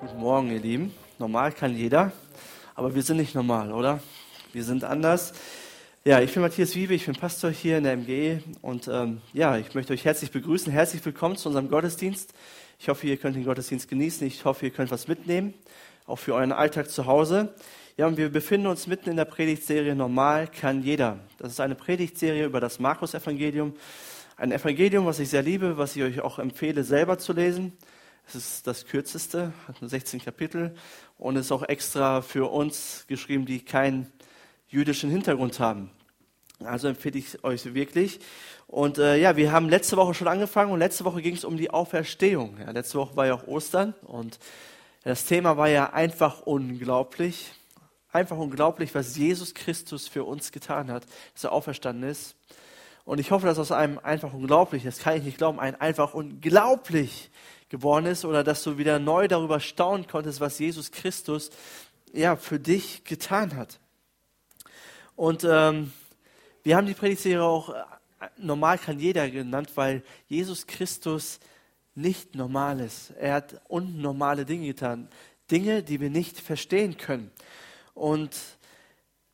Guten Morgen, ihr Lieben. Normal kann jeder, aber wir sind nicht normal, oder? Wir sind anders. Ja, ich bin Matthias Wiebe, ich bin Pastor hier in der MGE und ähm, ja, ich möchte euch herzlich begrüßen. Herzlich willkommen zu unserem Gottesdienst. Ich hoffe, ihr könnt den Gottesdienst genießen. Ich hoffe, ihr könnt was mitnehmen, auch für euren Alltag zu Hause. Ja, und wir befinden uns mitten in der Predigtserie Normal kann jeder. Das ist eine Predigtserie über das Markus-Evangelium. Ein Evangelium, was ich sehr liebe, was ich euch auch empfehle, selber zu lesen. Es ist das kürzeste, hat nur 16 Kapitel und ist auch extra für uns geschrieben, die keinen jüdischen Hintergrund haben. Also empfehle ich euch wirklich. Und äh, ja, wir haben letzte Woche schon angefangen und letzte Woche ging es um die Auferstehung. Ja, letzte Woche war ja auch Ostern und das Thema war ja einfach unglaublich. Einfach unglaublich, was Jesus Christus für uns getan hat, dass er auferstanden ist. Und ich hoffe, dass aus einem einfach unglaublich, das kann ich nicht glauben, ein einfach unglaublich geworden ist oder dass du wieder neu darüber staunen konntest, was Jesus Christus ja für dich getan hat. Und ähm, wir haben die Predigtserie auch äh, normal kann jeder genannt, weil Jesus Christus nicht normal ist. Er hat unnormale Dinge getan, Dinge, die wir nicht verstehen können. Und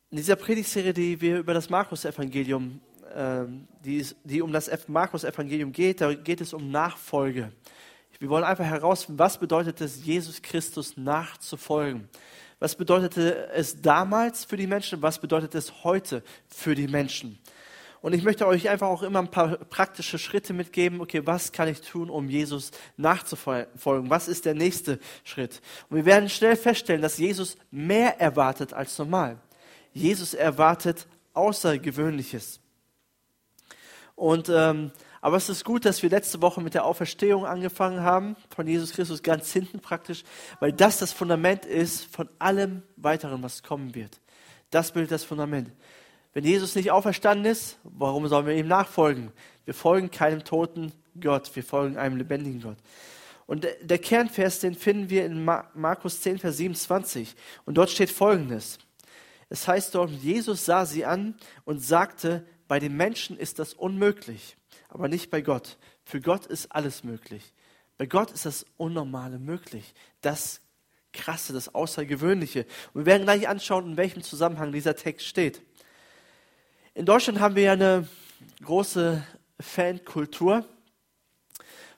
in dieser Predigtserie, die wir über das Markus-Evangelium, äh, die, die um das Markus-Evangelium geht, da geht es um Nachfolge. Wir wollen einfach herausfinden, was bedeutet es, Jesus Christus nachzufolgen? Was bedeutete es damals für die Menschen? Was bedeutet es heute für die Menschen? Und ich möchte euch einfach auch immer ein paar praktische Schritte mitgeben. Okay, was kann ich tun, um Jesus nachzufolgen? Was ist der nächste Schritt? Und wir werden schnell feststellen, dass Jesus mehr erwartet als normal. Jesus erwartet Außergewöhnliches. Und ähm, aber es ist gut, dass wir letzte Woche mit der Auferstehung angefangen haben, von Jesus Christus ganz hinten praktisch, weil das das Fundament ist von allem weiteren, was kommen wird. Das bildet das Fundament. Wenn Jesus nicht auferstanden ist, warum sollen wir ihm nachfolgen? Wir folgen keinem toten Gott, wir folgen einem lebendigen Gott. Und der Kernvers, den finden wir in Markus 10, Vers 27. Und dort steht folgendes. Es heißt dort, Jesus sah sie an und sagte, bei den Menschen ist das unmöglich aber nicht bei Gott. Für Gott ist alles möglich. Bei Gott ist das Unnormale möglich. Das Krasse, das Außergewöhnliche. Und wir werden gleich anschauen, in welchem Zusammenhang dieser Text steht. In Deutschland haben wir ja eine große Fankultur.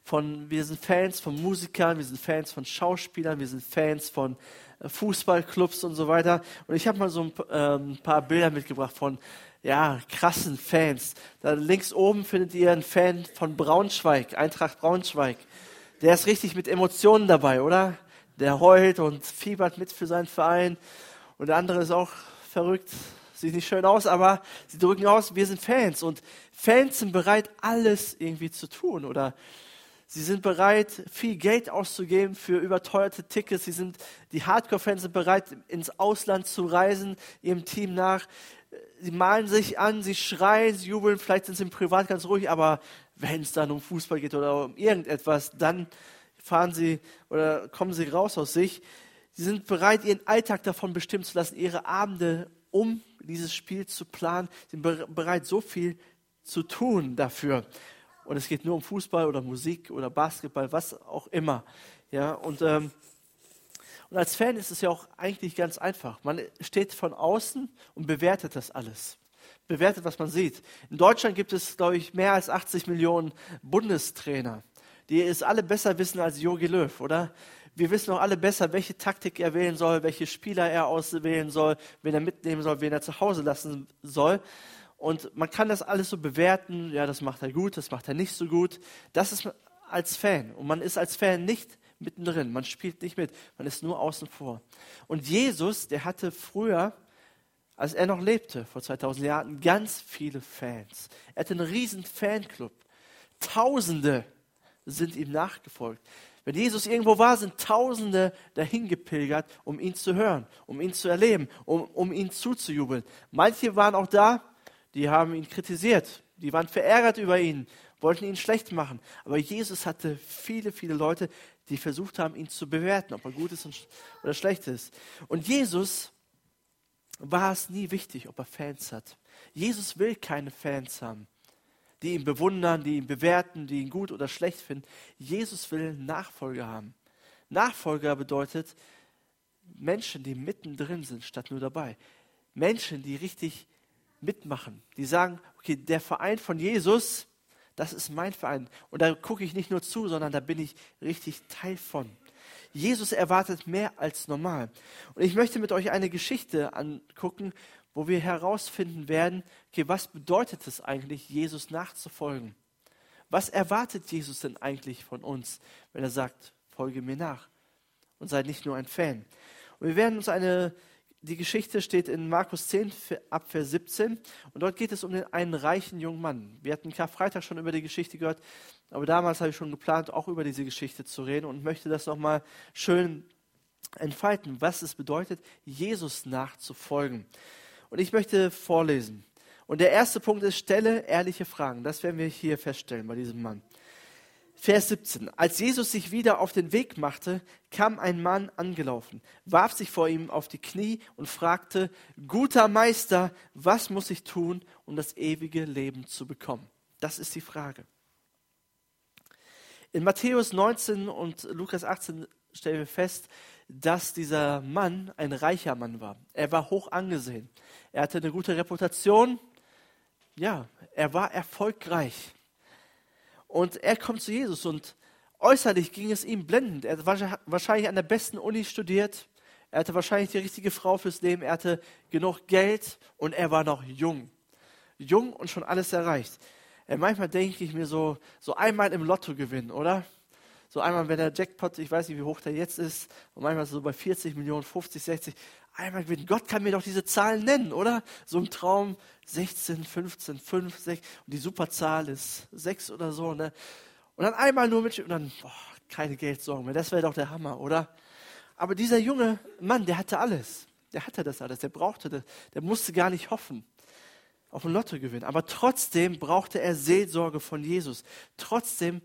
Von, wir sind Fans von Musikern, wir sind Fans von Schauspielern, wir sind Fans von äh, Fußballclubs und so weiter. Und ich habe mal so ein, äh, ein paar Bilder mitgebracht von ja, krassen Fans. Da links oben findet ihr einen Fan von Braunschweig, Eintracht Braunschweig. Der ist richtig mit Emotionen dabei, oder? Der heult und fiebert mit für seinen Verein. Und der andere ist auch verrückt, sieht nicht schön aus, aber sie drücken aus, wir sind Fans. Und Fans sind bereit, alles irgendwie zu tun. Oder sie sind bereit, viel Geld auszugeben für überteuerte Tickets. Sie sind, die Hardcore-Fans sind bereit, ins Ausland zu reisen, ihrem Team nach sie malen sich an, sie schreien, sie jubeln, vielleicht sind sie im Privat ganz ruhig, aber wenn es dann um Fußball geht oder um irgendetwas, dann fahren sie oder kommen sie raus aus sich. Sie sind bereit, ihren Alltag davon bestimmen zu lassen, ihre Abende, um dieses Spiel zu planen. Sie sind bereit, so viel zu tun dafür. Und es geht nur um Fußball oder Musik oder Basketball, was auch immer. Ja, und ähm, und als Fan ist es ja auch eigentlich ganz einfach. Man steht von außen und bewertet das alles. Bewertet, was man sieht. In Deutschland gibt es, glaube ich, mehr als 80 Millionen Bundestrainer, die es alle besser wissen als Jogi Löw, oder? Wir wissen auch alle besser, welche Taktik er wählen soll, welche Spieler er auswählen soll, wen er mitnehmen soll, wen er zu Hause lassen soll. Und man kann das alles so bewerten, ja, das macht er gut, das macht er nicht so gut. Das ist als Fan. Und man ist als Fan nicht mittendrin, man spielt nicht mit, man ist nur außen vor. Und Jesus, der hatte früher, als er noch lebte, vor 2000 Jahren, ganz viele Fans. Er hatte einen riesen Fanclub. Tausende sind ihm nachgefolgt. Wenn Jesus irgendwo war, sind Tausende dahin gepilgert, um ihn zu hören, um ihn zu erleben, um, um ihn zuzujubeln. Manche waren auch da, die haben ihn kritisiert, die waren verärgert über ihn, wollten ihn schlecht machen. Aber Jesus hatte viele, viele Leute, die versucht haben, ihn zu bewerten, ob er gut ist oder schlecht ist. Und Jesus war es nie wichtig, ob er Fans hat. Jesus will keine Fans haben, die ihn bewundern, die ihn bewerten, die ihn gut oder schlecht finden. Jesus will Nachfolger haben. Nachfolger bedeutet Menschen, die mittendrin sind, statt nur dabei. Menschen, die richtig mitmachen, die sagen, okay, der Verein von Jesus, das ist mein Verein. Und da gucke ich nicht nur zu, sondern da bin ich richtig Teil von. Jesus erwartet mehr als normal. Und ich möchte mit euch eine Geschichte angucken, wo wir herausfinden werden, okay, was bedeutet es eigentlich, Jesus nachzufolgen? Was erwartet Jesus denn eigentlich von uns, wenn er sagt, folge mir nach und sei nicht nur ein Fan? Und wir werden uns eine, die Geschichte steht in Markus 10 ab Vers 17 und dort geht es um den, einen reichen jungen Mann. Wir hatten Karfreitag schon über die Geschichte gehört, aber damals habe ich schon geplant, auch über diese Geschichte zu reden und möchte das nochmal schön entfalten, was es bedeutet, Jesus nachzufolgen. Und ich möchte vorlesen. Und der erste Punkt ist, stelle ehrliche Fragen. Das werden wir hier feststellen bei diesem Mann. Vers 17. Als Jesus sich wieder auf den Weg machte, kam ein Mann angelaufen, warf sich vor ihm auf die Knie und fragte, guter Meister, was muss ich tun, um das ewige Leben zu bekommen? Das ist die Frage. In Matthäus 19 und Lukas 18 stellen wir fest, dass dieser Mann ein reicher Mann war. Er war hoch angesehen. Er hatte eine gute Reputation. Ja, er war erfolgreich. Und er kommt zu Jesus und äußerlich ging es ihm blendend. Er hat wahrscheinlich an der besten Uni studiert. Er hatte wahrscheinlich die richtige Frau fürs Leben. Er hatte genug Geld und er war noch jung. Jung und schon alles erreicht. Manchmal denke ich mir so, so einmal im Lotto gewinnen, oder? So einmal, wenn der Jackpot, ich weiß nicht, wie hoch der jetzt ist, und manchmal so bei 40 Millionen, 50, 60, einmal gewinnen. Gott kann mir doch diese Zahlen nennen, oder? So im Traum 16, 15, 5, 6 und die Superzahl ist 6 oder so. Ne? Und dann einmal nur mit und dann, boah, keine Geldsorgen mehr. Das wäre doch der Hammer, oder? Aber dieser junge Mann, der hatte alles. Der hatte das alles. Der brauchte das. Der musste gar nicht hoffen auf ein Lotto gewinnen. Aber trotzdem brauchte er Seelsorge von Jesus. Trotzdem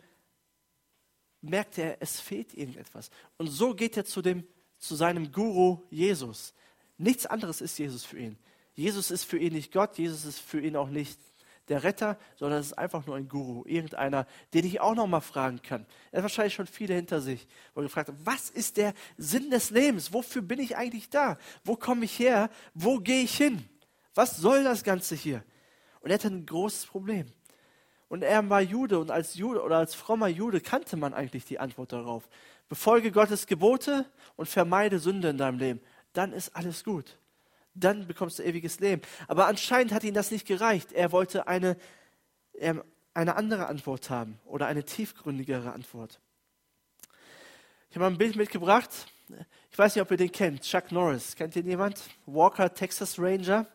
merkte er, es fehlt irgendetwas. Und so geht er zu, dem, zu seinem Guru Jesus. Nichts anderes ist Jesus für ihn. Jesus ist für ihn nicht Gott, Jesus ist für ihn auch nicht der Retter, sondern es ist einfach nur ein Guru, irgendeiner, den ich auch noch mal fragen kann. Er hat wahrscheinlich schon viele hinter sich, wo er gefragt hat, was ist der Sinn des Lebens? Wofür bin ich eigentlich da? Wo komme ich her? Wo gehe ich hin? Was soll das Ganze hier? Und er hatte ein großes Problem. Und er war Jude und als Jude oder als frommer Jude kannte man eigentlich die Antwort darauf. Befolge Gottes Gebote und vermeide Sünde in deinem Leben. Dann ist alles gut. Dann bekommst du ewiges Leben. Aber anscheinend hat ihm das nicht gereicht. Er wollte eine, eine andere Antwort haben oder eine tiefgründigere Antwort. Ich habe ein Bild mitgebracht. Ich weiß nicht, ob ihr den kennt. Chuck Norris. Kennt ihn jemand? Walker, Texas Ranger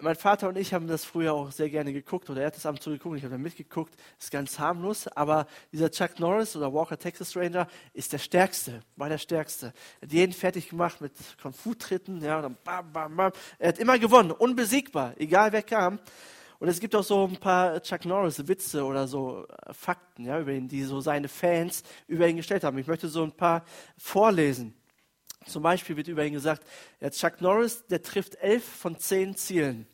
mein Vater und ich haben das früher auch sehr gerne geguckt oder er hat das ab und zu geguckt, ich habe da mitgeguckt, ist ganz harmlos, aber dieser Chuck Norris oder Walker Texas Ranger ist der Stärkste, war der Stärkste. Er hat jeden fertig gemacht mit Kung Fu Tritten, ja, dann bam, bam, bam. Er hat immer gewonnen, unbesiegbar, egal wer kam. Und es gibt auch so ein paar Chuck Norris Witze oder so äh, Fakten, ja, über ihn, die so seine Fans über ihn gestellt haben. Ich möchte so ein paar vorlesen. Zum Beispiel wird über ihn gesagt, ja, Chuck Norris, der trifft elf von zehn Zielen.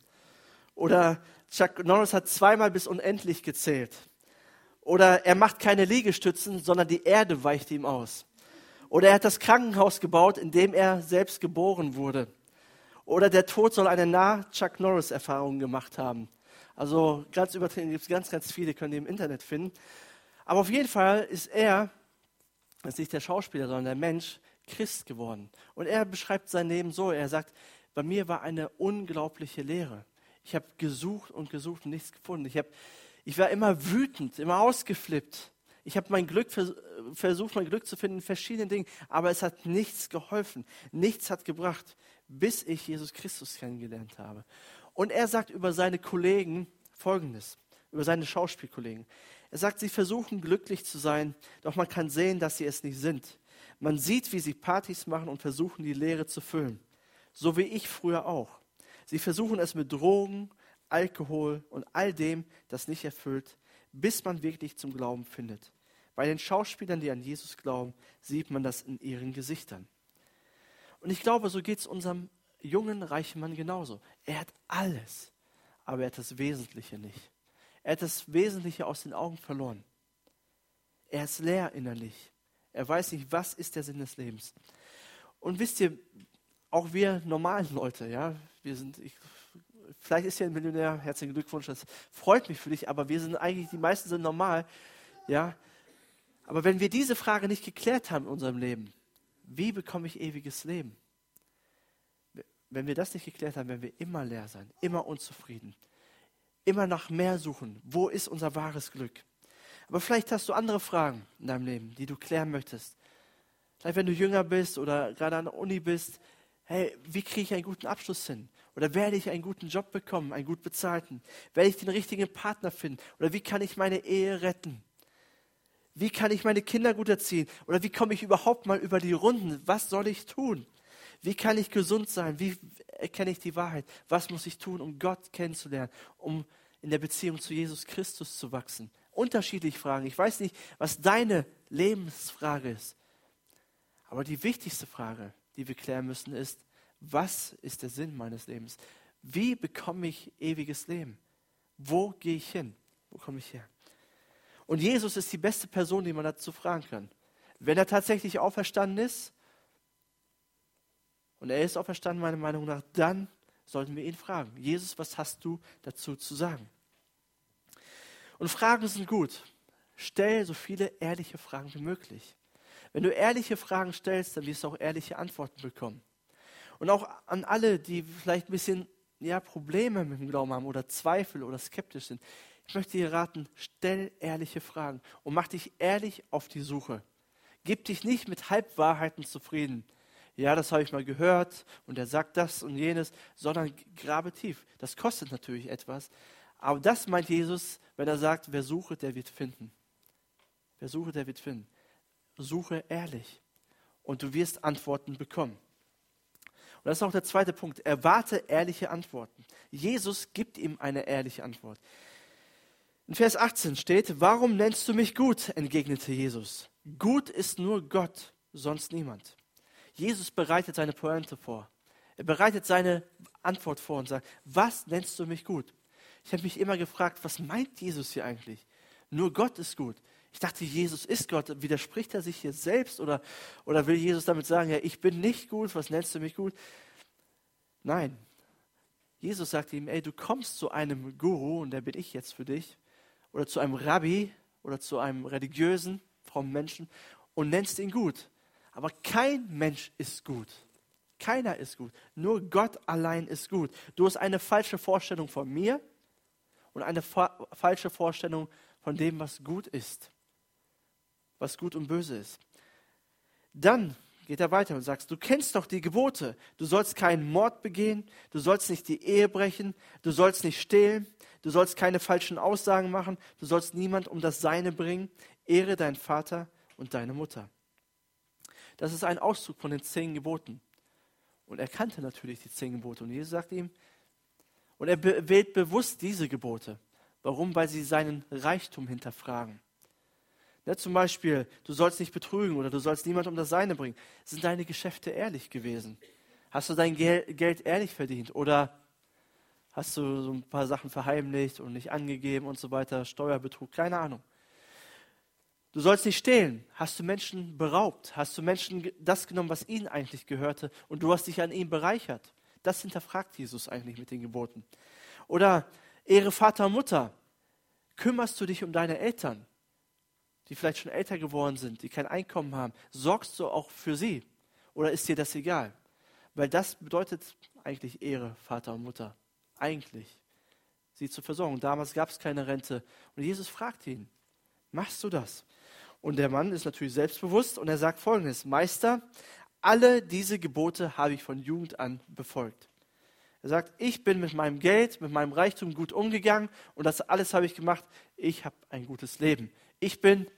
Oder Chuck Norris hat zweimal bis unendlich gezählt. Oder er macht keine Liegestützen, sondern die Erde weicht ihm aus. Oder er hat das Krankenhaus gebaut, in dem er selbst geboren wurde. Oder der Tod soll eine Nah-Chuck Norris-Erfahrung gemacht haben. Also ganz übertrieben gibt es ganz, ganz viele, können die im Internet finden. Aber auf jeden Fall ist er, das ist nicht der Schauspieler, sondern der Mensch, Christ geworden. Und er beschreibt sein Leben so, er sagt, bei mir war eine unglaubliche Lehre. Ich habe gesucht und gesucht und nichts gefunden. Ich, hab, ich war immer wütend, immer ausgeflippt. Ich habe mein Glück versucht, mein Glück zu finden in verschiedenen Dingen, aber es hat nichts geholfen, nichts hat gebracht, bis ich Jesus Christus kennengelernt habe. Und er sagt über seine Kollegen Folgendes, über seine Schauspielkollegen. Er sagt, sie versuchen glücklich zu sein, doch man kann sehen, dass sie es nicht sind. Man sieht, wie sie Partys machen und versuchen, die Leere zu füllen. So wie ich früher auch. Sie versuchen es mit Drogen, Alkohol und all dem, das nicht erfüllt, bis man wirklich zum Glauben findet. Bei den Schauspielern, die an Jesus glauben, sieht man das in ihren Gesichtern. Und ich glaube, so geht es unserem jungen, reichen Mann genauso. Er hat alles, aber er hat das Wesentliche nicht. Er hat das Wesentliche aus den Augen verloren. Er ist leer innerlich. Er weiß nicht, was ist der Sinn des Lebens. Und wisst ihr, auch wir normalen Leute, ja, wir sind, ich, vielleicht ist ja ein Millionär, herzlichen Glückwunsch, das freut mich für dich, aber wir sind eigentlich, die meisten sind normal, ja. Aber wenn wir diese Frage nicht geklärt haben in unserem Leben, wie bekomme ich ewiges Leben? Wenn wir das nicht geklärt haben, werden wir immer leer sein, immer unzufrieden, immer nach mehr suchen. Wo ist unser wahres Glück? Aber vielleicht hast du andere Fragen in deinem Leben, die du klären möchtest. Vielleicht wenn du jünger bist oder gerade an der Uni bist, hey, wie kriege ich einen guten Abschluss hin? Oder werde ich einen guten Job bekommen, einen gut bezahlten? Werde ich den richtigen Partner finden? Oder wie kann ich meine Ehe retten? Wie kann ich meine Kinder gut erziehen? Oder wie komme ich überhaupt mal über die Runden? Was soll ich tun? Wie kann ich gesund sein? Wie erkenne ich die Wahrheit? Was muss ich tun, um Gott kennenzulernen, um in der Beziehung zu Jesus Christus zu wachsen? Unterschiedliche Fragen. Ich weiß nicht, was deine Lebensfrage ist. Aber die wichtigste Frage, die wir klären müssen, ist, was ist der Sinn meines Lebens? Wie bekomme ich ewiges Leben? Wo gehe ich hin? Wo komme ich her? Und Jesus ist die beste Person, die man dazu fragen kann. Wenn er tatsächlich auferstanden ist, und er ist auferstanden, meiner Meinung nach, dann sollten wir ihn fragen. Jesus, was hast du dazu zu sagen? Und Fragen sind gut. Stell so viele ehrliche Fragen wie möglich. Wenn du ehrliche Fragen stellst, dann wirst du auch ehrliche Antworten bekommen. Und auch an alle, die vielleicht ein bisschen ja, Probleme mit dem Glauben haben oder Zweifel oder skeptisch sind. Ich möchte dir raten, stell ehrliche Fragen und mach dich ehrlich auf die Suche. Gib dich nicht mit Halbwahrheiten zufrieden. Ja, das habe ich mal gehört und er sagt das und jenes, sondern grabe tief. Das kostet natürlich etwas. Aber das meint Jesus, wenn er sagt, wer suche, der wird finden. Wer suche, der wird finden. Suche ehrlich und du wirst Antworten bekommen. Und das ist auch der zweite Punkt. Erwarte ehrliche Antworten. Jesus gibt ihm eine ehrliche Antwort. In Vers 18 steht, warum nennst du mich gut? entgegnete Jesus. Gut ist nur Gott, sonst niemand. Jesus bereitet seine Pointe vor. Er bereitet seine Antwort vor und sagt, was nennst du mich gut? Ich habe mich immer gefragt, was meint Jesus hier eigentlich? Nur Gott ist gut. Ich dachte, Jesus ist Gott. Widerspricht er sich hier selbst oder, oder will Jesus damit sagen, ja, ich bin nicht gut, was nennst du mich gut? Nein. Jesus sagt ihm, ey, du kommst zu einem Guru, und der bin ich jetzt für dich, oder zu einem Rabbi oder zu einem religiösen, frommen Menschen und nennst ihn gut. Aber kein Mensch ist gut. Keiner ist gut. Nur Gott allein ist gut. Du hast eine falsche Vorstellung von mir und eine fa falsche Vorstellung von dem, was gut ist was gut und böse ist. Dann geht er weiter und sagt, du kennst doch die Gebote. Du sollst keinen Mord begehen, du sollst nicht die Ehe brechen, du sollst nicht stehlen, du sollst keine falschen Aussagen machen, du sollst niemand um das Seine bringen. Ehre deinen Vater und deine Mutter. Das ist ein Auszug von den zehn Geboten. Und er kannte natürlich die zehn Gebote. Und Jesus sagt ihm, und er wählt bewusst diese Gebote. Warum? Weil sie seinen Reichtum hinterfragen. Ne, zum Beispiel, du sollst nicht betrügen oder du sollst niemand um das Seine bringen. Sind deine Geschäfte ehrlich gewesen? Hast du dein Gel Geld ehrlich verdient? Oder hast du so ein paar Sachen verheimlicht und nicht angegeben und so weiter, Steuerbetrug, keine Ahnung. Du sollst nicht stehlen. Hast du Menschen beraubt? Hast du Menschen das genommen, was ihnen eigentlich gehörte und du hast dich an ihnen bereichert? Das hinterfragt Jesus eigentlich mit den Geboten. Oder Ehre Vater und Mutter. Kümmerst du dich um deine Eltern? die vielleicht schon älter geworden sind, die kein Einkommen haben, sorgst du auch für sie? Oder ist dir das egal? Weil das bedeutet eigentlich Ehre, Vater und Mutter. Eigentlich. Sie zu versorgen. Damals gab es keine Rente. Und Jesus fragt ihn, machst du das? Und der Mann ist natürlich selbstbewusst und er sagt folgendes, Meister, alle diese Gebote habe ich von Jugend an befolgt. Er sagt, ich bin mit meinem Geld, mit meinem Reichtum gut umgegangen und das alles habe ich gemacht. Ich habe ein gutes Leben. Ich bin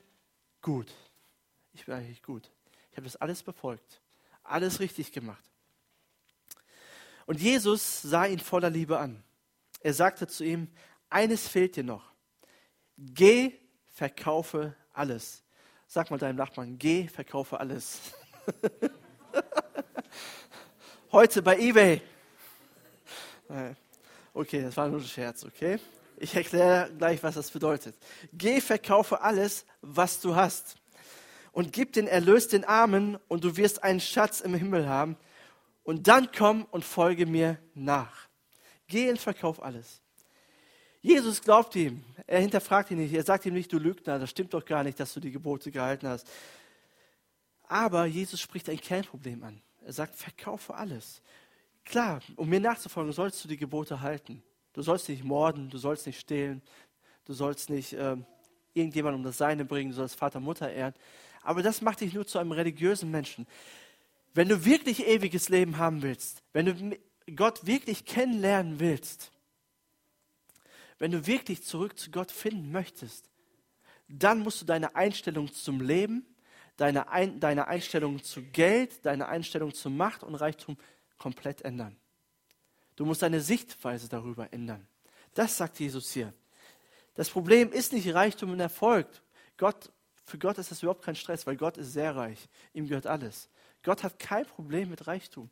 gut. Ich bin eigentlich gut. Ich habe das alles befolgt, alles richtig gemacht. Und Jesus sah ihn voller Liebe an. Er sagte zu ihm, eines fehlt dir noch. Geh, verkaufe alles. Sag mal deinem Nachbarn, geh, verkaufe alles. Heute bei eBay. Okay, das war nur ein Scherz, okay? Ich erkläre gleich, was das bedeutet. Geh, verkaufe alles, was du hast. und gib den Erlös den Armen und du wirst einen Schatz im Himmel haben. Und dann komm und folge mir nach. Geh und verkauf alles. Jesus glaubt ihm. Er hinterfragt ihn nicht. Er sagt ihm nicht, du Lügner, das stimmt doch gar nicht, dass du die Gebote gehalten hast. Aber Jesus spricht ein Kernproblem an. Er sagt, verkaufe alles. Klar, um mir nachzufolgen, sollst du die Gebote halten. Du sollst nicht morden, du sollst nicht stehlen, du sollst nicht äh, irgendjemand um das Seine bringen, du sollst Vater, Mutter ehren. Aber das macht dich nur zu einem religiösen Menschen. Wenn du wirklich ewiges Leben haben willst, wenn du Gott wirklich kennenlernen willst, wenn du wirklich zurück zu Gott finden möchtest, dann musst du deine Einstellung zum Leben, deine, Ein deine Einstellung zu Geld, deine Einstellung zu Macht und Reichtum komplett ändern. Du musst deine Sichtweise darüber ändern. Das sagt Jesus hier. Das Problem ist nicht Reichtum und Erfolg. Gott, für Gott ist das überhaupt kein Stress, weil Gott ist sehr reich. Ihm gehört alles. Gott hat kein Problem mit Reichtum,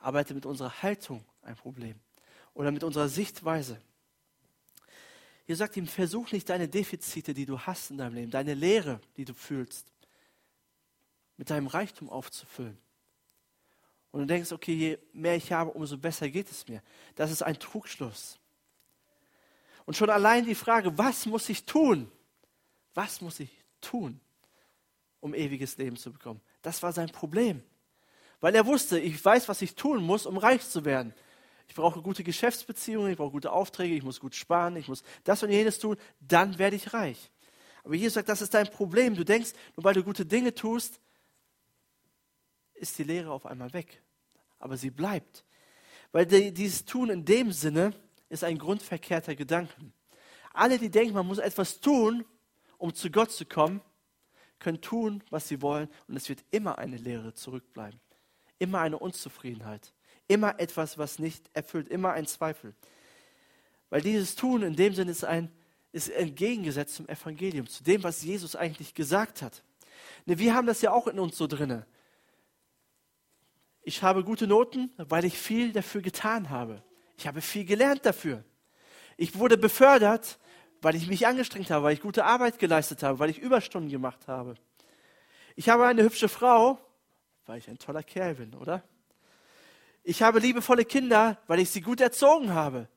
aber er hat mit unserer Haltung ein Problem oder mit unserer Sichtweise. Ihr sagt ihm, versuch nicht deine Defizite, die du hast in deinem Leben, deine Leere, die du fühlst, mit deinem Reichtum aufzufüllen. Und du denkst, okay, je mehr ich habe, umso besser geht es mir. Das ist ein Trugschluss. Und schon allein die Frage, was muss ich tun? Was muss ich tun, um ewiges Leben zu bekommen? Das war sein Problem. Weil er wusste, ich weiß, was ich tun muss, um reich zu werden. Ich brauche gute Geschäftsbeziehungen, ich brauche gute Aufträge, ich muss gut sparen, ich muss das und jenes tun, dann werde ich reich. Aber Jesus sagt, das ist dein Problem. Du denkst, nur weil du gute Dinge tust, ist die Lehre auf einmal weg aber sie bleibt. Weil die, dieses Tun in dem Sinne ist ein grundverkehrter Gedanke. Alle, die denken, man muss etwas tun, um zu Gott zu kommen, können tun, was sie wollen und es wird immer eine Leere zurückbleiben. Immer eine Unzufriedenheit. Immer etwas, was nicht erfüllt. Immer ein Zweifel. Weil dieses Tun in dem Sinne ist, ein, ist entgegengesetzt zum Evangelium, zu dem, was Jesus eigentlich gesagt hat. Ne, wir haben das ja auch in uns so drinne. Ich habe gute Noten, weil ich viel dafür getan habe. Ich habe viel gelernt dafür. Ich wurde befördert, weil ich mich angestrengt habe, weil ich gute Arbeit geleistet habe, weil ich Überstunden gemacht habe. Ich habe eine hübsche Frau, weil ich ein toller Kerl bin, oder? Ich habe liebevolle Kinder, weil ich sie gut erzogen habe.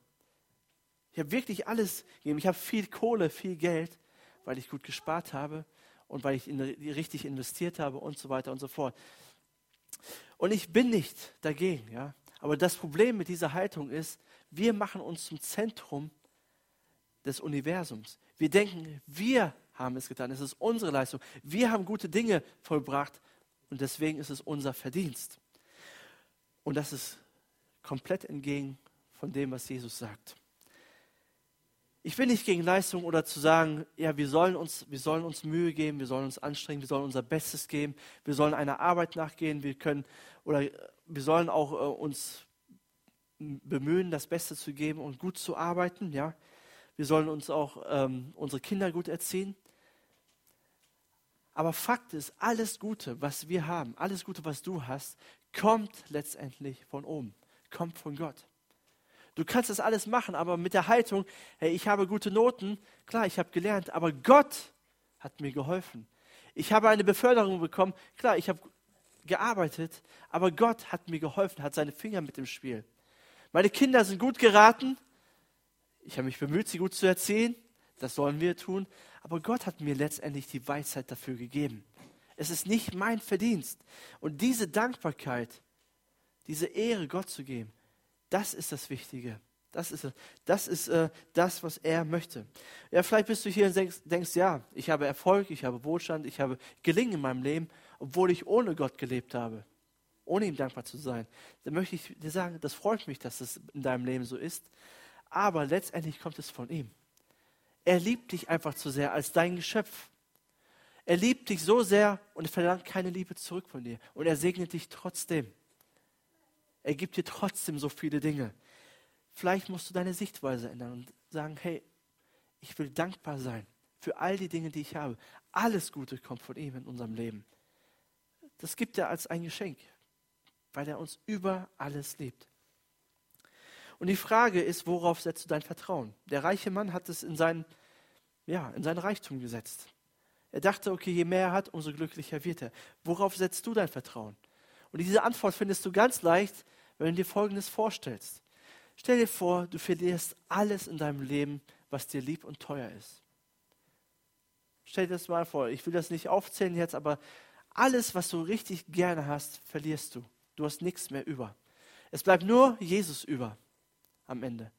Ich habe wirklich alles gegeben. Ich habe viel Kohle, viel Geld, weil ich gut gespart habe und weil ich in, richtig investiert habe und so weiter und so fort. Und ich bin nicht dagegen, ja. Aber das Problem mit dieser Haltung ist, wir machen uns zum Zentrum des Universums. Wir denken, wir haben es getan, es ist unsere Leistung. Wir haben gute Dinge vollbracht und deswegen ist es unser Verdienst. Und das ist komplett entgegen von dem, was Jesus sagt. Ich bin nicht gegen Leistung oder zu sagen, ja, wir sollen, uns, wir sollen uns Mühe geben, wir sollen uns anstrengen, wir sollen unser Bestes geben, wir sollen einer Arbeit nachgehen, wir können oder wir sollen auch äh, uns bemühen, das Beste zu geben und gut zu arbeiten. Ja, wir sollen uns auch ähm, unsere Kinder gut erziehen. Aber Fakt ist, alles Gute, was wir haben, alles Gute, was du hast, kommt letztendlich von oben, kommt von Gott. Du kannst das alles machen, aber mit der Haltung, hey, ich habe gute Noten, klar, ich habe gelernt, aber Gott hat mir geholfen. Ich habe eine Beförderung bekommen, klar, ich habe gearbeitet, aber Gott hat mir geholfen, hat seine Finger mit im Spiel. Meine Kinder sind gut geraten, ich habe mich bemüht, sie gut zu erziehen, das sollen wir tun, aber Gott hat mir letztendlich die Weisheit dafür gegeben. Es ist nicht mein Verdienst. Und diese Dankbarkeit, diese Ehre Gott zu geben, das ist das Wichtige. Das ist, das, ist äh, das, was er möchte. Ja, vielleicht bist du hier und denkst, denkst, ja, ich habe Erfolg, ich habe Wohlstand, ich habe Gelingen in meinem Leben, obwohl ich ohne Gott gelebt habe, ohne ihm dankbar zu sein. Dann möchte ich dir sagen, das freut mich, dass es in deinem Leben so ist. Aber letztendlich kommt es von ihm. Er liebt dich einfach zu sehr als dein Geschöpf. Er liebt dich so sehr und er verlangt keine Liebe zurück von dir. Und er segnet dich trotzdem. Er gibt dir trotzdem so viele Dinge. Vielleicht musst du deine Sichtweise ändern und sagen, hey, ich will dankbar sein für all die Dinge, die ich habe. Alles Gute kommt von ihm in unserem Leben. Das gibt er als ein Geschenk, weil er uns über alles liebt. Und die Frage ist, worauf setzt du dein Vertrauen? Der reiche Mann hat es in seinen, ja, in sein Reichtum gesetzt. Er dachte, okay, je mehr er hat, umso glücklicher wird er. Worauf setzt du dein Vertrauen? Und diese Antwort findest du ganz leicht, wenn du dir Folgendes vorstellst. Stell dir vor, du verlierst alles in deinem Leben, was dir lieb und teuer ist. Stell dir das mal vor. Ich will das nicht aufzählen jetzt, aber alles, was du richtig gerne hast, verlierst du. Du hast nichts mehr über. Es bleibt nur Jesus über am Ende.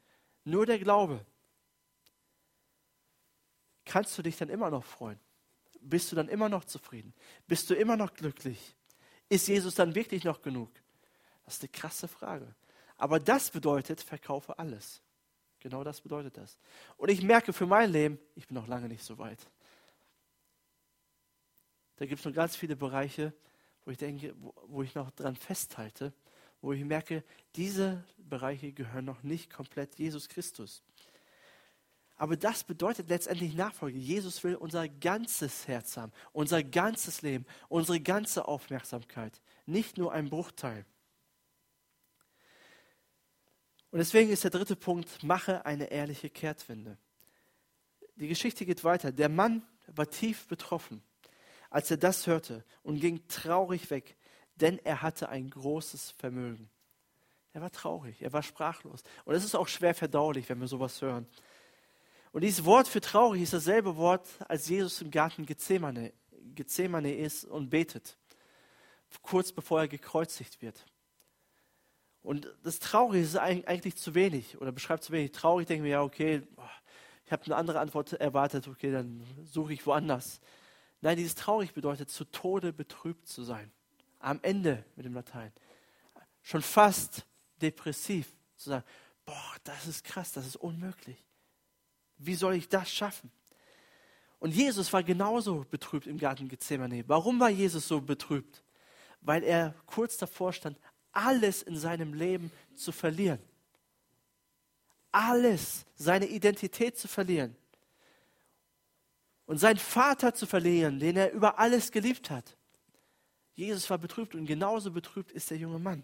Nur der Glaube. Kannst du dich dann immer noch freuen? Bist du dann immer noch zufrieden? Bist du immer noch glücklich? Ist Jesus dann wirklich noch genug? Das ist eine krasse Frage. Aber das bedeutet, verkaufe alles. Genau das bedeutet das. Und ich merke für mein Leben, ich bin noch lange nicht so weit. Da gibt es noch ganz viele Bereiche, wo ich denke, wo, wo ich noch dran festhalte, wo ich merke, diese Bereiche gehören noch nicht komplett Jesus Christus. Aber das bedeutet letztendlich Nachfolge. Jesus will unser ganzes Herz haben, unser ganzes Leben, unsere ganze Aufmerksamkeit, nicht nur ein Bruchteil. Und deswegen ist der dritte Punkt, mache eine ehrliche Kehrtwende. Die Geschichte geht weiter. Der Mann war tief betroffen als er das hörte und ging traurig weg, denn er hatte ein großes Vermögen. Er war traurig, er war sprachlos. Und es ist auch schwer verdaulich, wenn wir sowas hören. Und dieses Wort für traurig ist dasselbe Wort, als Jesus im Garten Gethsemane, Gethsemane ist und betet, kurz bevor er gekreuzigt wird. Und das Traurige ist eigentlich zu wenig oder beschreibt zu wenig. Traurig denken wir, ja, okay, ich habe eine andere Antwort erwartet, okay, dann suche ich woanders. Nein, dieses traurig bedeutet, zu Tode betrübt zu sein. Am Ende mit dem Latein. Schon fast depressiv zu sagen, boah, das ist krass, das ist unmöglich. Wie soll ich das schaffen? Und Jesus war genauso betrübt im Garten Gethsemane. Warum war Jesus so betrübt? Weil er kurz davor stand, alles in seinem Leben zu verlieren. Alles, seine Identität zu verlieren und seinen Vater zu verlieren, den er über alles geliebt hat. Jesus war betrübt und genauso betrübt ist der junge Mann.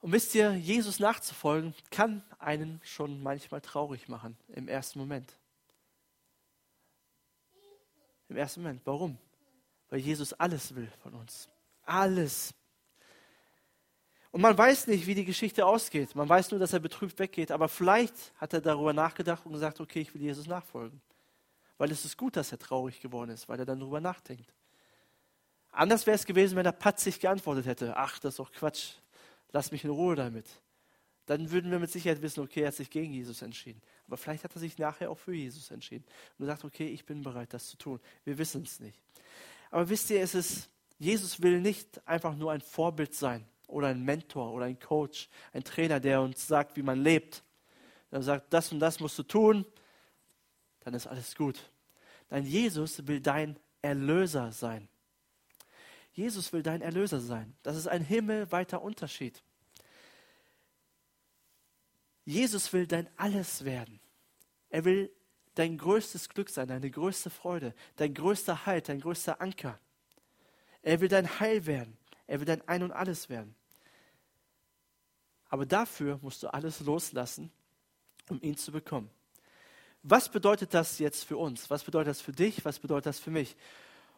Und wisst ihr, Jesus nachzufolgen kann einen schon manchmal traurig machen im ersten Moment. Im ersten Moment. Warum? Weil Jesus alles will von uns. Alles. Und man weiß nicht, wie die Geschichte ausgeht. Man weiß nur, dass er betrübt weggeht. Aber vielleicht hat er darüber nachgedacht und gesagt, okay, ich will Jesus nachfolgen weil es ist gut, dass er traurig geworden ist, weil er dann darüber nachdenkt. Anders wäre es gewesen, wenn er patzig geantwortet hätte, ach, das ist doch Quatsch, lass mich in Ruhe damit. Dann würden wir mit Sicherheit wissen, okay, er hat sich gegen Jesus entschieden. Aber vielleicht hat er sich nachher auch für Jesus entschieden und gesagt, okay, ich bin bereit, das zu tun. Wir wissen es nicht. Aber wisst ihr, es ist, Jesus will nicht einfach nur ein Vorbild sein oder ein Mentor oder ein Coach, ein Trainer, der uns sagt, wie man lebt. Er sagt, das und das musst du tun, dann ist alles gut. Nein, Jesus will dein Erlöser sein. Jesus will dein Erlöser sein. Das ist ein himmelweiter Unterschied. Jesus will dein Alles werden. Er will dein größtes Glück sein, deine größte Freude, dein größter Halt, dein größter Anker. Er will dein Heil werden. Er will dein Ein und Alles werden. Aber dafür musst du alles loslassen, um ihn zu bekommen. Was bedeutet das jetzt für uns? Was bedeutet das für dich? Was bedeutet das für mich?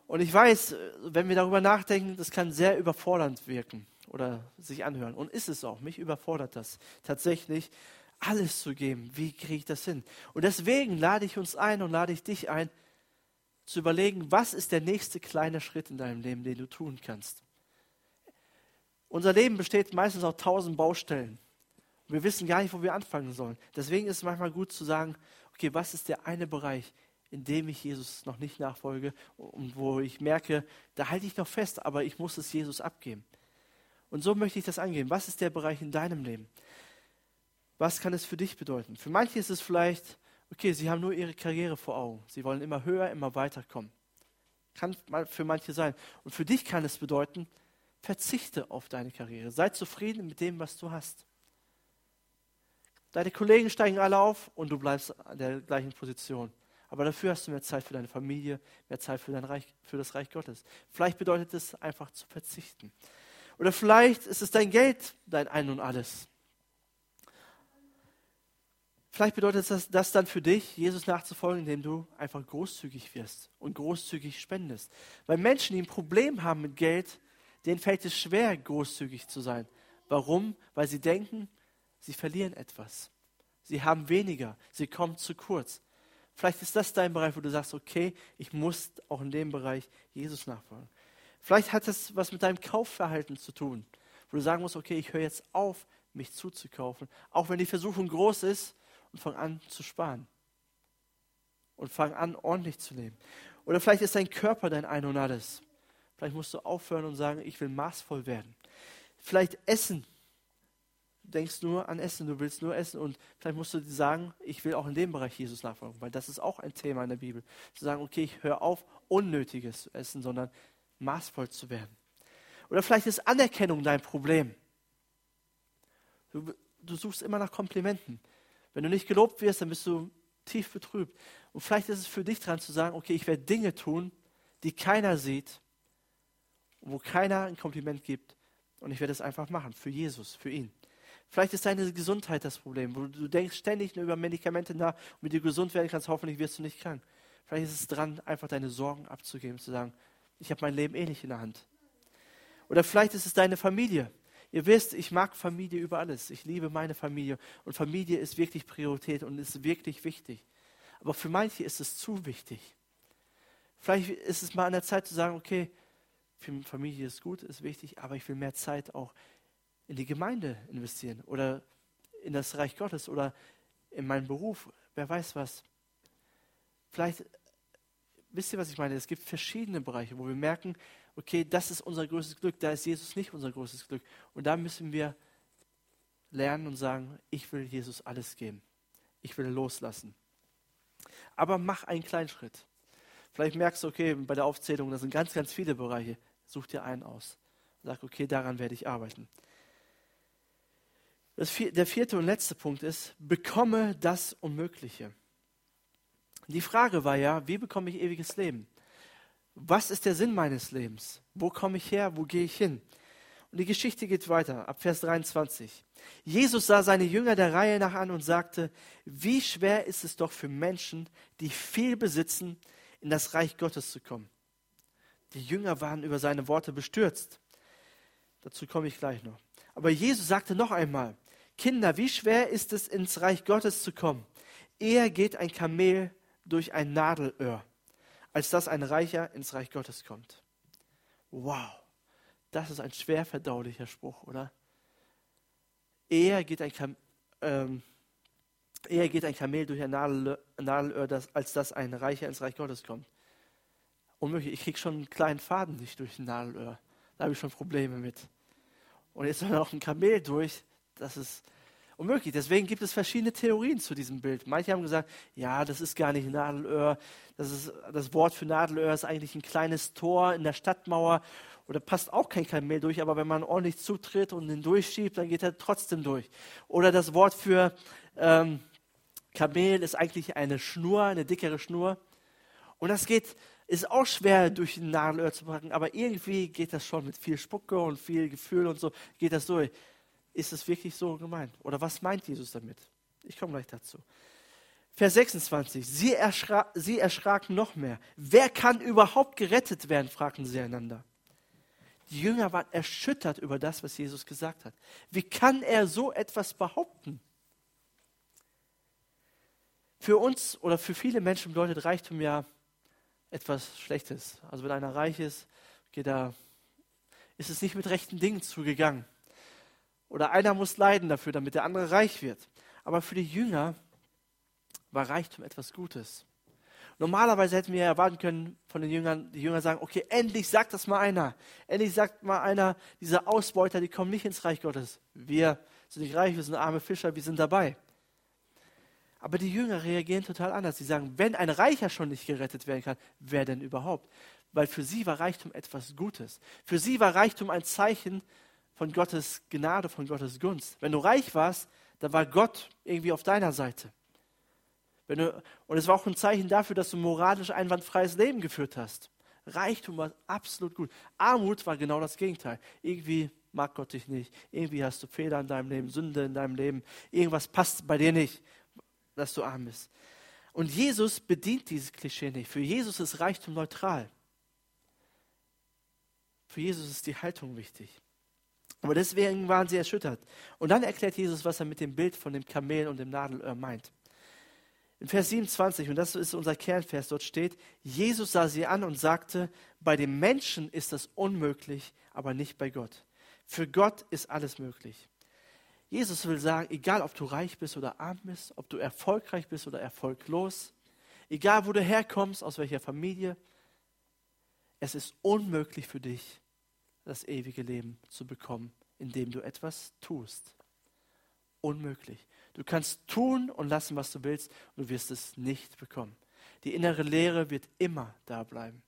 Und ich weiß, wenn wir darüber nachdenken, das kann sehr überfordernd wirken oder sich anhören. Und ist es auch. Mich überfordert das tatsächlich, alles zu geben. Wie kriege ich das hin? Und deswegen lade ich uns ein und lade ich dich ein, zu überlegen, was ist der nächste kleine Schritt in deinem Leben, den du tun kannst. Unser Leben besteht meistens aus tausend Baustellen. Wir wissen gar nicht, wo wir anfangen sollen. Deswegen ist es manchmal gut zu sagen, okay, was ist der eine Bereich, in dem ich Jesus noch nicht nachfolge und wo ich merke, da halte ich noch fest, aber ich muss es Jesus abgeben. Und so möchte ich das angehen. Was ist der Bereich in deinem Leben? Was kann es für dich bedeuten? Für manche ist es vielleicht, okay, sie haben nur ihre Karriere vor Augen. Sie wollen immer höher, immer weiter kommen. Kann für manche sein. Und für dich kann es bedeuten, verzichte auf deine Karriere. Sei zufrieden mit dem, was du hast. Deine Kollegen steigen alle auf und du bleibst an der gleichen Position. Aber dafür hast du mehr Zeit für deine Familie, mehr Zeit für, dein Reich, für das Reich Gottes. Vielleicht bedeutet es einfach zu verzichten. Oder vielleicht ist es dein Geld, dein Ein und Alles. Vielleicht bedeutet das, das dann für dich, Jesus nachzufolgen, indem du einfach großzügig wirst und großzügig spendest. Weil Menschen, die ein Problem haben mit Geld, denen fällt es schwer, großzügig zu sein. Warum? Weil sie denken, sie verlieren etwas. Sie haben weniger, sie kommen zu kurz. Vielleicht ist das dein Bereich, wo du sagst, okay, ich muss auch in dem Bereich Jesus nachfolgen. Vielleicht hat das was mit deinem Kaufverhalten zu tun, wo du sagen musst, okay, ich höre jetzt auf, mich zuzukaufen, auch wenn die Versuchung groß ist und fange an zu sparen. Und fange an, ordentlich zu leben. Oder vielleicht ist dein Körper dein Ein und Alles. Vielleicht musst du aufhören und sagen, ich will maßvoll werden. Vielleicht Essen. Du denkst nur an Essen, du willst nur essen und vielleicht musst du sagen, ich will auch in dem Bereich Jesus nachfolgen, weil das ist auch ein Thema in der Bibel. Zu sagen, okay, ich höre auf, Unnötiges zu essen, sondern maßvoll zu werden. Oder vielleicht ist Anerkennung dein Problem. Du, du suchst immer nach Komplimenten. Wenn du nicht gelobt wirst, dann bist du tief betrübt. Und vielleicht ist es für dich dran zu sagen, okay, ich werde Dinge tun, die keiner sieht, wo keiner ein Kompliment gibt. Und ich werde es einfach machen, für Jesus, für ihn. Vielleicht ist deine Gesundheit das Problem, wo du denkst ständig nur über Medikamente nach, wie du gesund werden kannst, hoffentlich wirst du nicht krank. Vielleicht ist es dran, einfach deine Sorgen abzugeben, zu sagen, ich habe mein Leben eh nicht in der Hand. Oder vielleicht ist es deine Familie. Ihr wisst, ich mag Familie über alles. Ich liebe meine Familie. Und Familie ist wirklich Priorität und ist wirklich wichtig. Aber für manche ist es zu wichtig. Vielleicht ist es mal an der Zeit zu sagen, okay, Familie ist gut, ist wichtig, aber ich will mehr Zeit auch in die Gemeinde investieren oder in das Reich Gottes oder in meinen Beruf. Wer weiß was. Vielleicht, wisst ihr, was ich meine? Es gibt verschiedene Bereiche, wo wir merken, okay, das ist unser größtes Glück, da ist Jesus nicht unser größtes Glück. Und da müssen wir lernen und sagen, ich will Jesus alles geben. Ich will loslassen. Aber mach einen kleinen Schritt. Vielleicht merkst du, okay, bei der Aufzählung, das sind ganz, ganz viele Bereiche. Such dir einen aus. Sag, okay, daran werde ich arbeiten. Vier, der vierte und letzte Punkt ist, bekomme das Unmögliche. Die Frage war ja, wie bekomme ich ewiges Leben? Was ist der Sinn meines Lebens? Wo komme ich her? Wo gehe ich hin? Und die Geschichte geht weiter, ab Vers 23. Jesus sah seine Jünger der Reihe nach an und sagte, wie schwer ist es doch für Menschen, die viel besitzen, in das Reich Gottes zu kommen. Die Jünger waren über seine Worte bestürzt. Dazu komme ich gleich noch. Aber Jesus sagte noch einmal, Kinder, wie schwer ist es, ins Reich Gottes zu kommen? Eher geht ein Kamel durch ein Nadelöhr, als dass ein Reicher ins Reich Gottes kommt. Wow, das ist ein schwer verdaulicher Spruch, oder? Eher geht ein, Kam ähm, eher geht ein Kamel durch ein Nadelöhr, als dass ein Reicher ins Reich Gottes kommt unmöglich. Ich kriege schon einen kleinen Faden nicht durch ein Nadelöhr. Da habe ich schon Probleme mit. Und jetzt soll noch ein Kamel durch. Das ist unmöglich. Deswegen gibt es verschiedene Theorien zu diesem Bild. Manche haben gesagt, ja, das ist gar nicht ein Nadelöhr. Das, ist, das Wort für Nadelöhr ist eigentlich ein kleines Tor in der Stadtmauer. Oder passt auch kein Kamel durch, aber wenn man ordentlich zutritt und ihn durchschiebt, dann geht er trotzdem durch. Oder das Wort für ähm, Kamel ist eigentlich eine Schnur, eine dickere Schnur. Und das geht ist auch schwer durch ein Nadelöhr zu packen, aber irgendwie geht das schon mit viel Spucke und viel Gefühl und so, geht das durch. Ist es wirklich so gemeint? Oder was meint Jesus damit? Ich komme gleich dazu. Vers 26. Sie, erschra sie erschraken noch mehr. Wer kann überhaupt gerettet werden? fragten sie einander. Die Jünger waren erschüttert über das, was Jesus gesagt hat. Wie kann er so etwas behaupten? Für uns oder für viele Menschen bedeutet Reichtum ja etwas Schlechtes. Also wenn einer reich ist, geht er, ist es nicht mit rechten Dingen zugegangen. Oder einer muss leiden dafür, damit der andere reich wird. Aber für die Jünger war Reichtum etwas Gutes. Normalerweise hätten wir erwarten können von den Jüngern, die Jünger sagen, okay, endlich sagt das mal einer. Endlich sagt mal einer, diese Ausbeuter, die kommen nicht ins Reich Gottes. Wir sind nicht reich, wir sind arme Fischer, wir sind dabei. Aber die Jünger reagieren total anders. Sie sagen, wenn ein Reicher schon nicht gerettet werden kann, wer denn überhaupt? Weil für sie war Reichtum etwas Gutes. Für sie war Reichtum ein Zeichen von Gottes Gnade, von Gottes Gunst. Wenn du reich warst, dann war Gott irgendwie auf deiner Seite. Du, und es war auch ein Zeichen dafür, dass du moralisch einwandfreies Leben geführt hast. Reichtum war absolut gut. Armut war genau das Gegenteil. Irgendwie mag Gott dich nicht. Irgendwie hast du Fehler in deinem Leben, Sünde in deinem Leben. Irgendwas passt bei dir nicht dass du arm bist. Und Jesus bedient dieses Klischee nicht. Für Jesus ist Reichtum neutral. Für Jesus ist die Haltung wichtig. Aber deswegen waren sie erschüttert. Und dann erklärt Jesus, was er mit dem Bild von dem Kamel und dem Nadelöhr meint. In Vers 27, und das ist unser Kernvers, dort steht, Jesus sah sie an und sagte, bei dem Menschen ist das unmöglich, aber nicht bei Gott. Für Gott ist alles möglich. Jesus will sagen, egal ob du reich bist oder arm bist, ob du erfolgreich bist oder erfolglos, egal wo du herkommst, aus welcher Familie, es ist unmöglich für dich, das ewige Leben zu bekommen, indem du etwas tust. Unmöglich. Du kannst tun und lassen, was du willst, und du wirst es nicht bekommen. Die innere Leere wird immer da bleiben.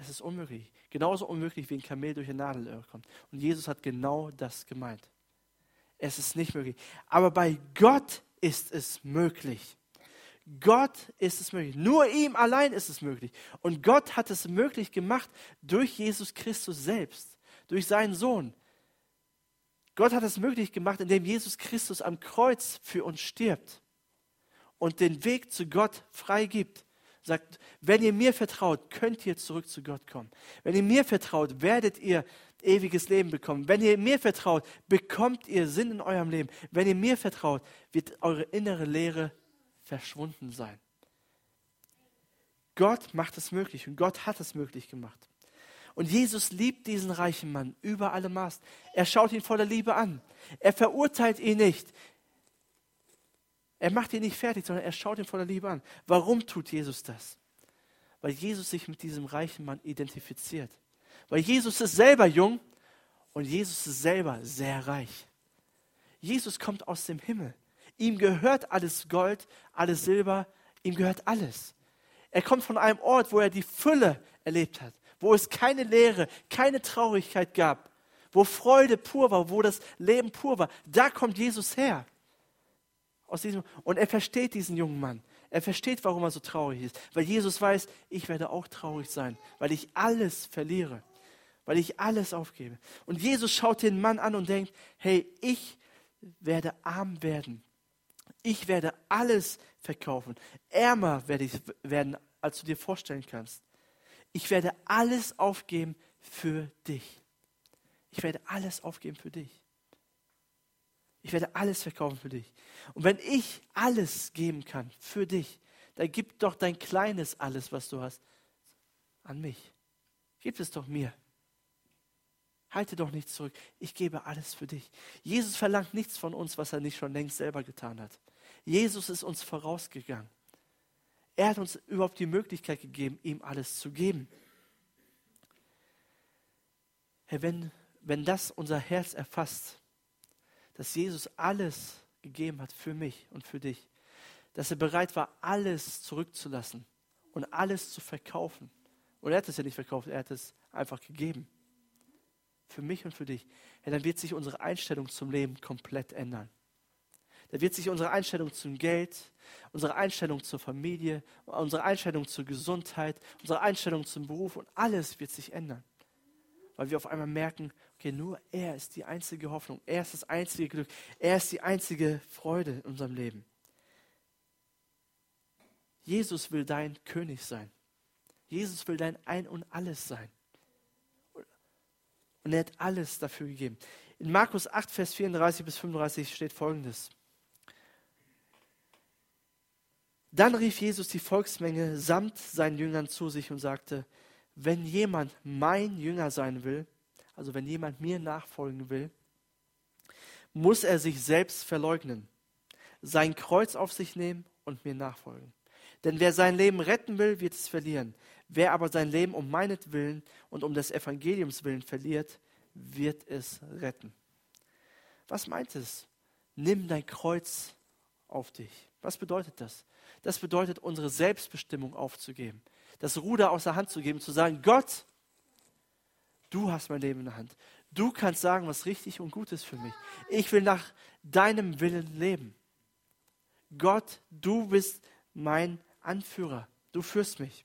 Es ist unmöglich. Genauso unmöglich, wie ein Kamel durch ein Nadelöhr kommt. Und Jesus hat genau das gemeint. Es ist nicht möglich. Aber bei Gott ist es möglich. Gott ist es möglich. Nur ihm allein ist es möglich. Und Gott hat es möglich gemacht durch Jesus Christus selbst, durch seinen Sohn. Gott hat es möglich gemacht, indem Jesus Christus am Kreuz für uns stirbt und den Weg zu Gott freigibt. Sagt, wenn ihr mir vertraut, könnt ihr zurück zu Gott kommen. Wenn ihr mir vertraut, werdet ihr ewiges Leben bekommen. Wenn ihr mir vertraut, bekommt ihr Sinn in eurem Leben. Wenn ihr mir vertraut, wird eure innere Leere verschwunden sein. Gott macht es möglich und Gott hat es möglich gemacht. Und Jesus liebt diesen reichen Mann über alle Maßen. Er schaut ihn voller Liebe an. Er verurteilt ihn nicht. Er macht ihn nicht fertig, sondern er schaut ihn voller Liebe an. Warum tut Jesus das? Weil Jesus sich mit diesem reichen Mann identifiziert. Weil Jesus ist selber jung und Jesus ist selber sehr reich. Jesus kommt aus dem Himmel. Ihm gehört alles Gold, alles Silber, ihm gehört alles. Er kommt von einem Ort, wo er die Fülle erlebt hat wo es keine Leere, keine Traurigkeit gab, wo Freude pur war, wo das Leben pur war. Da kommt Jesus her. Aus diesem, und er versteht diesen jungen Mann. Er versteht, warum er so traurig ist. Weil Jesus weiß, ich werde auch traurig sein, weil ich alles verliere, weil ich alles aufgebe. Und Jesus schaut den Mann an und denkt, hey, ich werde arm werden. Ich werde alles verkaufen. Ärmer werde ich werden, als du dir vorstellen kannst ich werde alles aufgeben für dich. Ich werde alles aufgeben für dich. Ich werde alles verkaufen für dich. Und wenn ich alles geben kann für dich, dann gib doch dein kleines alles, was du hast, an mich. Gib es doch mir. Halte doch nichts zurück. Ich gebe alles für dich. Jesus verlangt nichts von uns, was er nicht schon längst selber getan hat. Jesus ist uns vorausgegangen. Er hat uns überhaupt die Möglichkeit gegeben, ihm alles zu geben. Herr, wenn, wenn das unser Herz erfasst, dass Jesus alles gegeben hat für mich und für dich, dass er bereit war, alles zurückzulassen und alles zu verkaufen. Und er hat es ja nicht verkauft, er hat es einfach gegeben. Für mich und für dich. Ja, dann wird sich unsere Einstellung zum Leben komplett ändern. Da wird sich unsere Einstellung zum Geld, unsere Einstellung zur Familie, unsere Einstellung zur Gesundheit, unsere Einstellung zum Beruf und alles wird sich ändern. Weil wir auf einmal merken, okay, nur er ist die einzige Hoffnung, er ist das einzige Glück, er ist die einzige Freude in unserem Leben. Jesus will dein König sein. Jesus will dein Ein und Alles sein. Und er hat alles dafür gegeben. In Markus 8, Vers 34 bis 35 steht folgendes. Dann rief Jesus die Volksmenge samt seinen Jüngern zu sich und sagte, wenn jemand mein Jünger sein will, also wenn jemand mir nachfolgen will, muss er sich selbst verleugnen, sein Kreuz auf sich nehmen und mir nachfolgen. Denn wer sein Leben retten will, wird es verlieren. Wer aber sein Leben um meinetwillen und um des Evangeliums willen verliert, wird es retten. Was meint es? Nimm dein Kreuz auf dich. Was bedeutet das? Das bedeutet, unsere Selbstbestimmung aufzugeben. Das Ruder aus der Hand zu geben, zu sagen, Gott, du hast mein Leben in der Hand. Du kannst sagen, was richtig und gut ist für mich. Ich will nach deinem Willen leben. Gott, du bist mein Anführer. Du führst mich.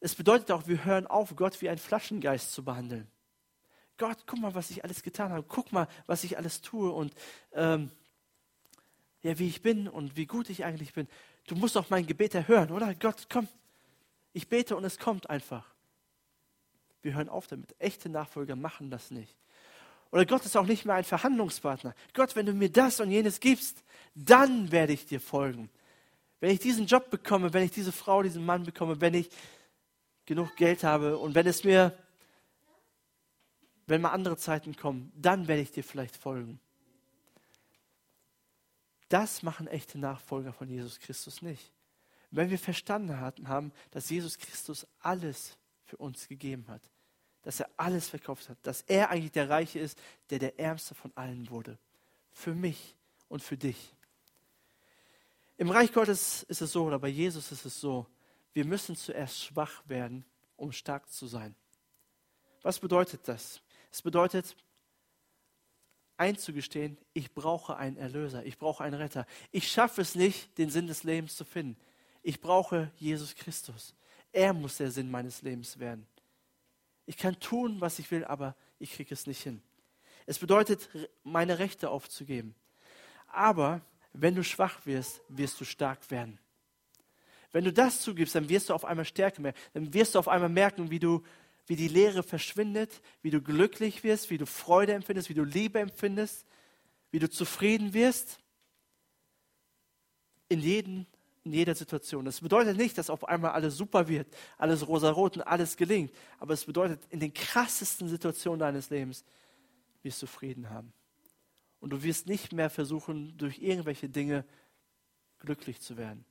Es bedeutet auch, wir hören auf, Gott wie ein Flaschengeist zu behandeln. Gott, guck mal, was ich alles getan habe. Guck mal, was ich alles tue und ähm, ja, wie ich bin und wie gut ich eigentlich bin. Du musst doch mein Gebet erhören, oder? Gott, komm. Ich bete und es kommt einfach. Wir hören auf damit. Echte Nachfolger machen das nicht. Oder Gott ist auch nicht mehr ein Verhandlungspartner. Gott, wenn du mir das und jenes gibst, dann werde ich dir folgen. Wenn ich diesen Job bekomme, wenn ich diese Frau, diesen Mann bekomme, wenn ich genug Geld habe und wenn es mir, wenn mal andere Zeiten kommen, dann werde ich dir vielleicht folgen. Das machen echte Nachfolger von Jesus Christus nicht. Wenn wir verstanden haben, dass Jesus Christus alles für uns gegeben hat, dass er alles verkauft hat, dass er eigentlich der Reiche ist, der der Ärmste von allen wurde. Für mich und für dich. Im Reich Gottes ist es so, oder bei Jesus ist es so, wir müssen zuerst schwach werden, um stark zu sein. Was bedeutet das? Es bedeutet einzugestehen, ich brauche einen Erlöser, ich brauche einen Retter. Ich schaffe es nicht, den Sinn des Lebens zu finden. Ich brauche Jesus Christus. Er muss der Sinn meines Lebens werden. Ich kann tun, was ich will, aber ich kriege es nicht hin. Es bedeutet, meine Rechte aufzugeben. Aber wenn du schwach wirst, wirst du stark werden. Wenn du das zugibst, dann wirst du auf einmal Stärke merken. Dann wirst du auf einmal merken, wie, du, wie die Leere verschwindet, wie du glücklich wirst, wie du Freude empfindest, wie du Liebe empfindest, wie du zufrieden wirst. In jedem in jeder Situation. Das bedeutet nicht, dass auf einmal alles super wird, alles rosarot und alles gelingt. Aber es bedeutet, in den krassesten Situationen deines Lebens wirst du Frieden haben. Und du wirst nicht mehr versuchen, durch irgendwelche Dinge glücklich zu werden,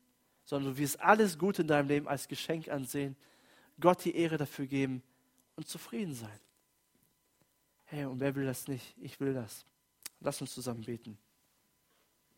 sondern du wirst alles Gute in deinem Leben als Geschenk ansehen, Gott die Ehre dafür geben und zufrieden sein. Hey, und wer will das nicht? Ich will das. Lass uns zusammen beten.